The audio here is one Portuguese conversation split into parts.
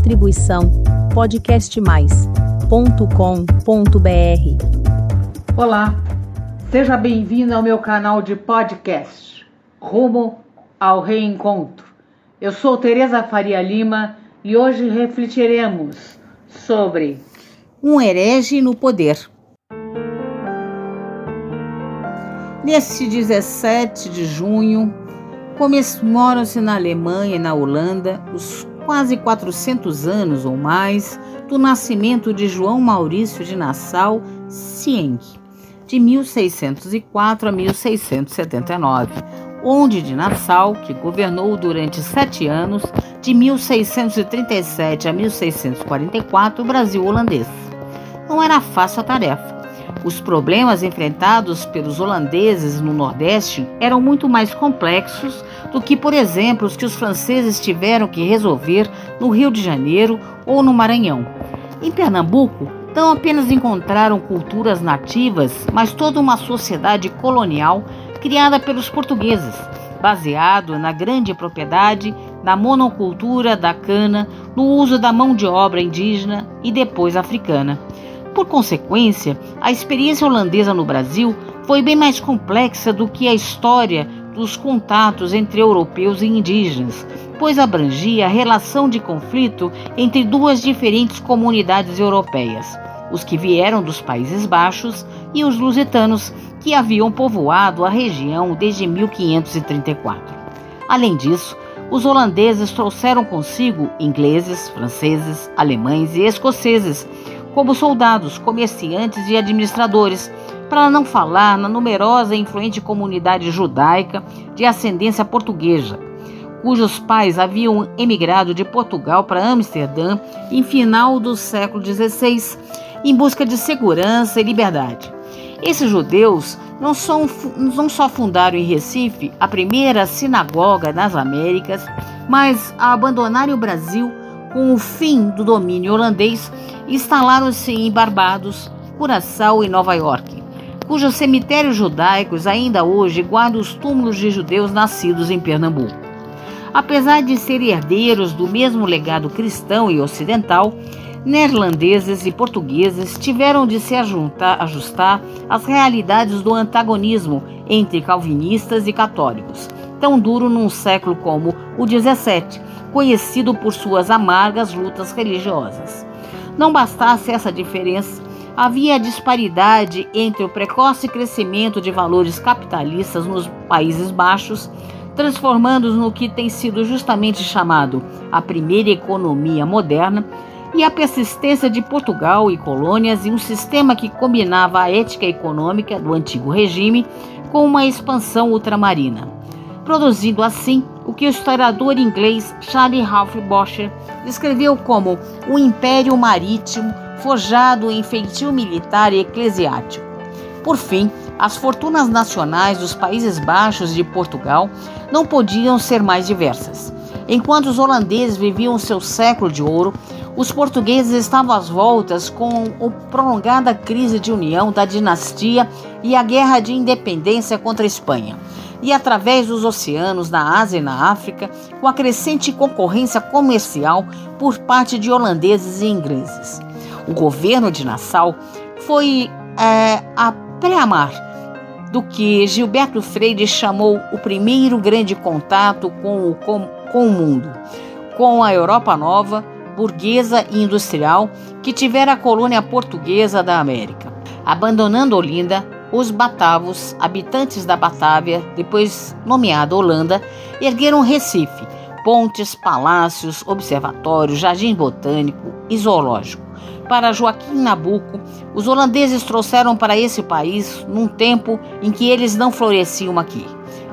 Distribuição podcastmais.com.br. Olá, seja bem-vindo ao meu canal de podcast Rumo ao Reencontro. Eu sou Tereza Faria Lima e hoje refletiremos sobre um herege no poder. Neste 17 de junho, comemoram-se na Alemanha e na Holanda os quase 400 anos ou mais do nascimento de João Maurício de Nassau Sieng, de 1604 a 1679, onde de Nassau, que governou durante sete anos, de 1637 a 1644, o Brasil holandês. Não era fácil a tarefa os problemas enfrentados pelos holandeses no Nordeste eram muito mais complexos do que, por exemplo, os que os franceses tiveram que resolver no Rio de Janeiro ou no Maranhão. Em Pernambuco, não apenas encontraram culturas nativas, mas toda uma sociedade colonial criada pelos portugueses, baseado na grande propriedade, na monocultura da cana, no uso da mão de obra indígena e depois africana. Por consequência, a experiência holandesa no Brasil foi bem mais complexa do que a história dos contatos entre europeus e indígenas, pois abrangia a relação de conflito entre duas diferentes comunidades europeias, os que vieram dos Países Baixos e os lusitanos, que haviam povoado a região desde 1534. Além disso, os holandeses trouxeram consigo ingleses, franceses, alemães e escoceses, como soldados, comerciantes e administradores, para não falar na numerosa e influente comunidade judaica de ascendência portuguesa, cujos pais haviam emigrado de Portugal para Amsterdã em final do século XVI, em busca de segurança e liberdade. Esses judeus não, são, não só fundaram em Recife a primeira sinagoga nas Américas, mas a abandonarem o Brasil com o fim do domínio holandês, instalaram-se em Barbados, Curaçao e Nova York, cujos cemitérios judaicos ainda hoje guardam os túmulos de judeus nascidos em Pernambuco. Apesar de serem herdeiros do mesmo legado cristão e ocidental, neerlandeses e portugueses tiveram de se ajuntar, ajustar às realidades do antagonismo entre calvinistas e católicos, tão duro num século como o XVII, conhecido por suas amargas lutas religiosas. Não bastasse essa diferença, havia disparidade entre o precoce crescimento de valores capitalistas nos Países Baixos, transformando-os no que tem sido justamente chamado a primeira economia moderna, e a persistência de Portugal e colônias em um sistema que combinava a ética econômica do antigo regime com uma expansão ultramarina, produzindo assim o que o historiador inglês Charlie Ralph Bosch descreveu como um império marítimo forjado em feitio militar e eclesiástico. Por fim, as fortunas nacionais dos Países Baixos e de Portugal não podiam ser mais diversas. Enquanto os holandeses viviam seu século de ouro, os portugueses estavam às voltas com a prolongada crise de união da dinastia e a guerra de independência contra a Espanha e através dos oceanos na Ásia e na África, com a crescente concorrência comercial por parte de holandeses e ingleses. O governo de Nassau foi é, a pré-amar do que Gilberto Freire chamou o primeiro grande contato com o, com, com o mundo, com a Europa Nova, burguesa e industrial, que tivera a colônia portuguesa da América. Abandonando Olinda, os batavos, habitantes da Batávia, depois nomeada Holanda, ergueram Recife, pontes, palácios, observatórios, jardim botânico e zoológico. Para Joaquim Nabuco, os holandeses trouxeram para esse país num tempo em que eles não floresciam aqui.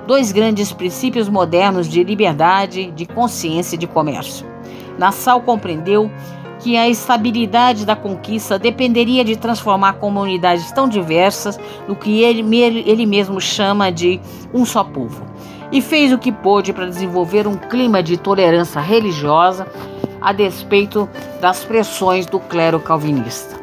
Dois grandes princípios modernos de liberdade, de consciência e de comércio. Nassau compreendeu que a estabilidade da conquista dependeria de transformar comunidades tão diversas no que ele, ele mesmo chama de um só povo. E fez o que pôde para desenvolver um clima de tolerância religiosa a despeito das pressões do clero calvinista.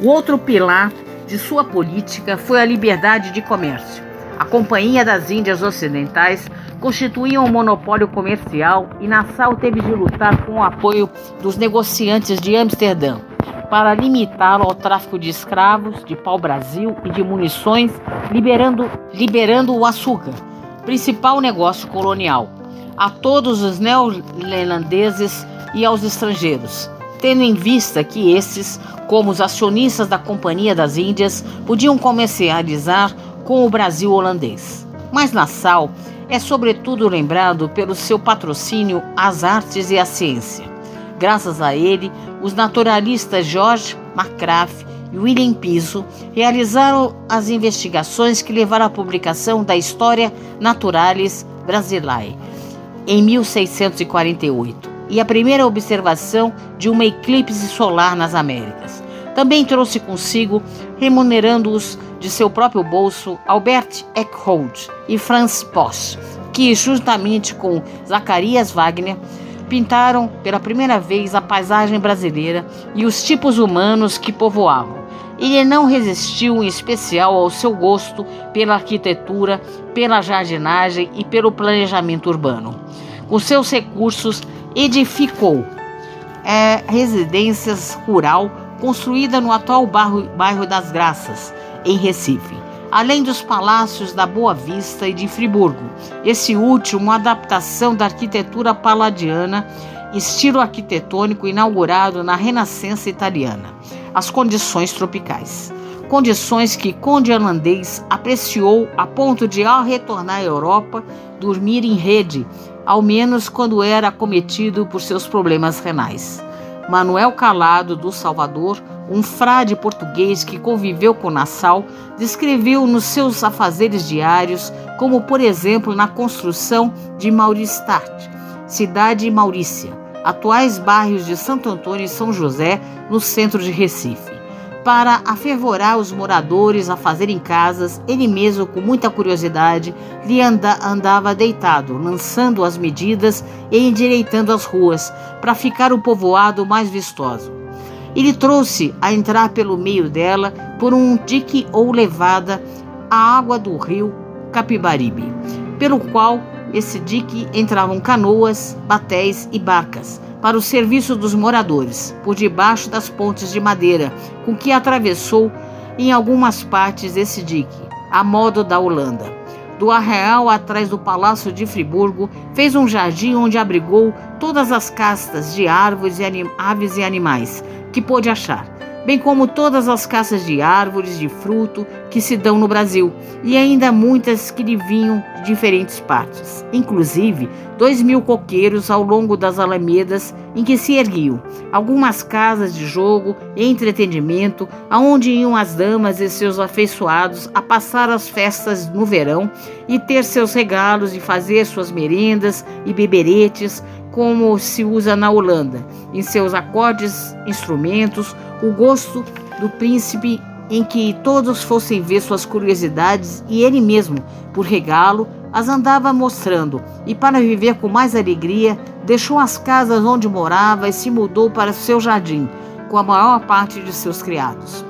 O outro pilar de sua política foi a liberdade de comércio. A Companhia das Índias Ocidentais constituíam um monopólio comercial e Nassau teve de lutar com o apoio dos negociantes de Amsterdã para limitá-lo ao tráfico de escravos, de pau-brasil e de munições, liberando, liberando o açúcar, principal negócio colonial, a todos os neozelandeses e aos estrangeiros, tendo em vista que esses, como os acionistas da Companhia das Índias, podiam comercializar com o Brasil holandês. Mas Nassau é sobretudo lembrado pelo seu patrocínio às artes e à ciência. Graças a ele, os naturalistas George Marcgraf e William Piso realizaram as investigações que levaram à publicação da História Naturalis Brasilae em 1648 e a primeira observação de uma eclipse solar nas Américas. Também trouxe consigo, remunerando-os de seu próprio bolso Albert Eckhold e Franz Bosch, que, juntamente com Zacarias Wagner, pintaram pela primeira vez a paisagem brasileira e os tipos humanos que povoavam. Ele não resistiu em especial ao seu gosto pela arquitetura, pela jardinagem e pelo planejamento urbano. Com seus recursos, edificou é, residências rural construída no atual bairro, bairro das Graças, em Recife, além dos palácios da Boa Vista e de Friburgo. Esse último, uma adaptação da arquitetura paladiana, estilo arquitetônico inaugurado na Renascença italiana. As condições tropicais. Condições que Conde Holandês apreciou a ponto de, ao retornar à Europa, dormir em rede, ao menos quando era acometido por seus problemas renais. Manuel Calado do Salvador um frade português que conviveu com Nassau, descreveu nos seus afazeres diários, como por exemplo na construção de Mauristart, cidade Maurícia, atuais bairros de Santo Antônio e São José, no centro de Recife. Para afervorar os moradores a fazerem casas, ele mesmo, com muita curiosidade, lhe anda, andava deitado, lançando as medidas e endireitando as ruas, para ficar o povoado mais vistoso. Ele trouxe a entrar pelo meio dela por um dique ou levada a água do rio Capibaribe, pelo qual esse dique entravam canoas, batéis e barcas para o serviço dos moradores, por debaixo das pontes de madeira com que atravessou em algumas partes esse dique, a modo da Holanda. Do arreal atrás do Palácio de Friburgo, fez um jardim onde abrigou todas as castas de árvores e aves e animais, que pôde achar, bem como todas as caças de árvores de fruto que se dão no Brasil, e ainda muitas que lhe vinham de diferentes partes, inclusive dois mil coqueiros ao longo das alamedas em que se erguiam, algumas casas de jogo e entretenimento, aonde iam as damas e seus afeiçoados a passar as festas no verão e ter seus regalos e fazer suas merendas e beberetes, como se usa na Holanda, em seus acordes, instrumentos, o gosto do príncipe em que todos fossem ver suas curiosidades e ele mesmo, por regalo, as andava mostrando, e para viver com mais alegria, deixou as casas onde morava e se mudou para seu jardim, com a maior parte de seus criados.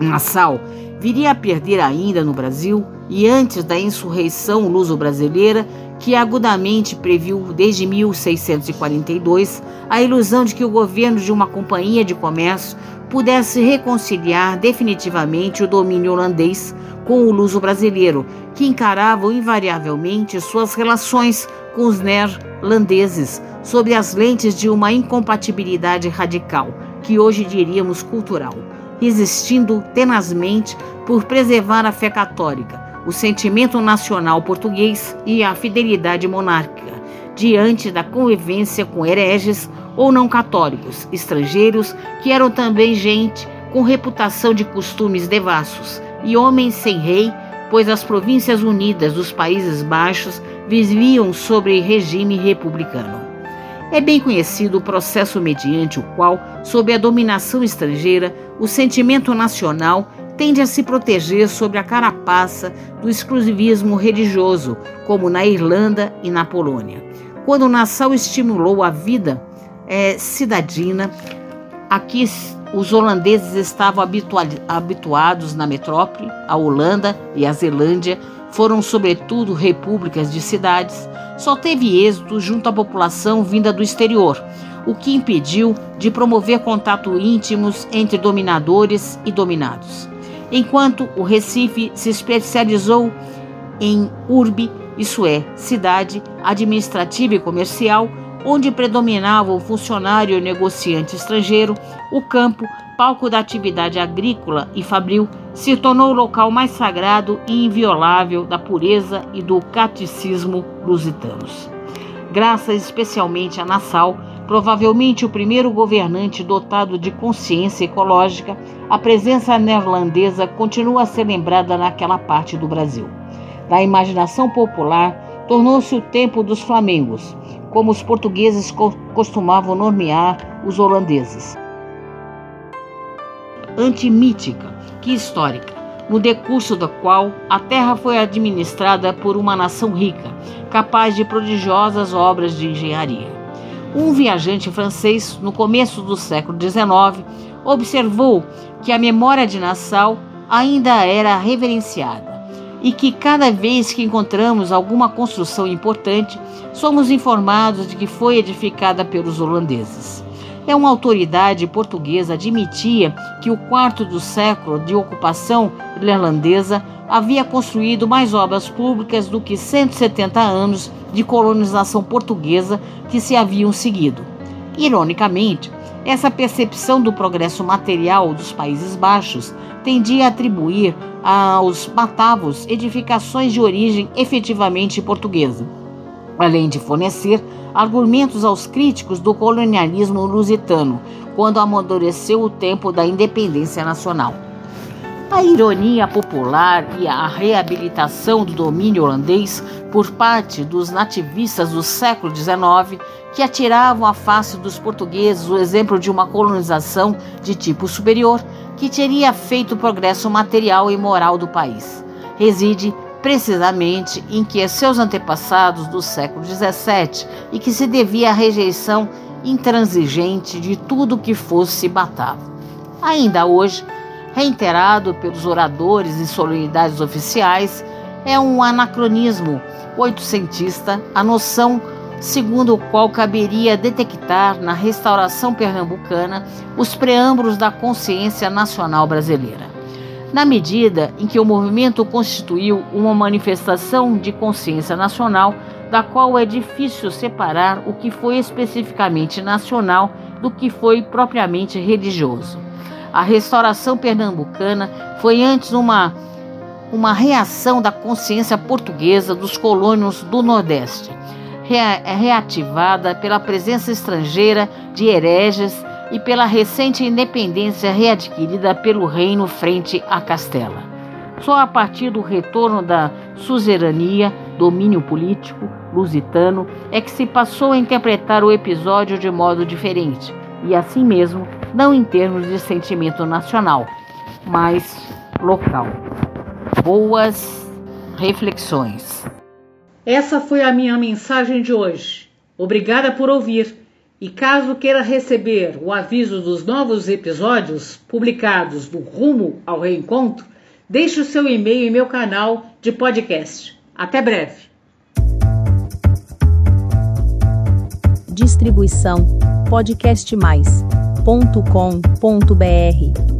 Nassau viria a perder ainda no Brasil, e antes da insurreição luso-brasileira, que agudamente previu desde 1642 a ilusão de que o governo de uma companhia de comércio pudesse reconciliar definitivamente o domínio holandês com o luso brasileiro, que encaravam invariavelmente suas relações com os neerlandeses sob as lentes de uma incompatibilidade radical, que hoje diríamos cultural, resistindo tenazmente por preservar a fé católica, o sentimento nacional português e a fidelidade monárquica, diante da convivência com hereges ou não católicos, estrangeiros, que eram também gente com reputação de costumes devassos e homens sem rei, pois as províncias unidas dos Países Baixos viviam sobre regime republicano. É bem conhecido o processo mediante o qual, sob a dominação estrangeira, o sentimento nacional tende a se proteger sobre a carapaça do exclusivismo religioso, como na Irlanda e na Polônia. Quando Nassau estimulou a vida é, cidadina, aqui os holandeses estavam habituados na metrópole, a Holanda e a Zelândia, foram sobretudo repúblicas de cidades, só teve êxito junto à população vinda do exterior, o que impediu de promover contato íntimos entre dominadores e dominados. Enquanto o Recife se especializou em urbe, isso é, cidade administrativa e comercial, onde predominava o funcionário e o negociante estrangeiro, o campo, palco da atividade agrícola e fabril, se tornou o local mais sagrado e inviolável da pureza e do catecismo lusitanos. Graças especialmente a Nassau, provavelmente o primeiro governante dotado de consciência ecológica, a presença neerlandesa continua a ser lembrada naquela parte do Brasil. Na imaginação popular, tornou-se o tempo dos flamengos, como os portugueses costumavam nomear os holandeses. Antimítica, que histórica, no decurso da qual a terra foi administrada por uma nação rica, capaz de prodigiosas obras de engenharia. Um viajante francês, no começo do século XIX, observou que a memória de Nassau ainda era reverenciada e que cada vez que encontramos alguma construção importante, somos informados de que foi edificada pelos holandeses. É uma autoridade portuguesa admitia que o quarto do século de ocupação irlandesa havia construído mais obras públicas do que 170 anos de colonização portuguesa que se haviam seguido. Ironicamente, essa percepção do progresso material dos Países Baixos tendia a atribuir aos matavos edificações de origem efetivamente portuguesa, além de fornecer argumentos aos críticos do colonialismo lusitano, quando amadureceu o tempo da independência nacional. A ironia popular e a reabilitação do domínio holandês por parte dos nativistas do século XIX, que atiravam à face dos portugueses o exemplo de uma colonização de tipo superior, que teria feito o progresso material e moral do país. Reside precisamente em que seus antepassados do século XVII e que se devia à rejeição intransigente de tudo que fosse batavo. Ainda hoje, reiterado pelos oradores e solenidades oficiais, é um anacronismo oitocentista a noção segundo o qual caberia detectar na restauração pernambucana os preâmbulos da consciência nacional brasileira. Na medida em que o movimento constituiu uma manifestação de consciência nacional, da qual é difícil separar o que foi especificamente nacional do que foi propriamente religioso. A restauração pernambucana foi antes uma, uma reação da consciência portuguesa dos colônios do Nordeste reativada pela presença estrangeira de hereges e pela recente independência readquirida pelo reino frente a Castela. Só a partir do retorno da suzerania, domínio político lusitano, é que se passou a interpretar o episódio de modo diferente, e assim mesmo, não em termos de sentimento nacional, mas local. Boas reflexões. Essa foi a minha mensagem de hoje. Obrigada por ouvir. E caso queira receber o aviso dos novos episódios publicados do Rumo ao Reencontro, deixe o seu e-mail em meu canal de podcast. Até breve. Distribuição podcastmais.com.br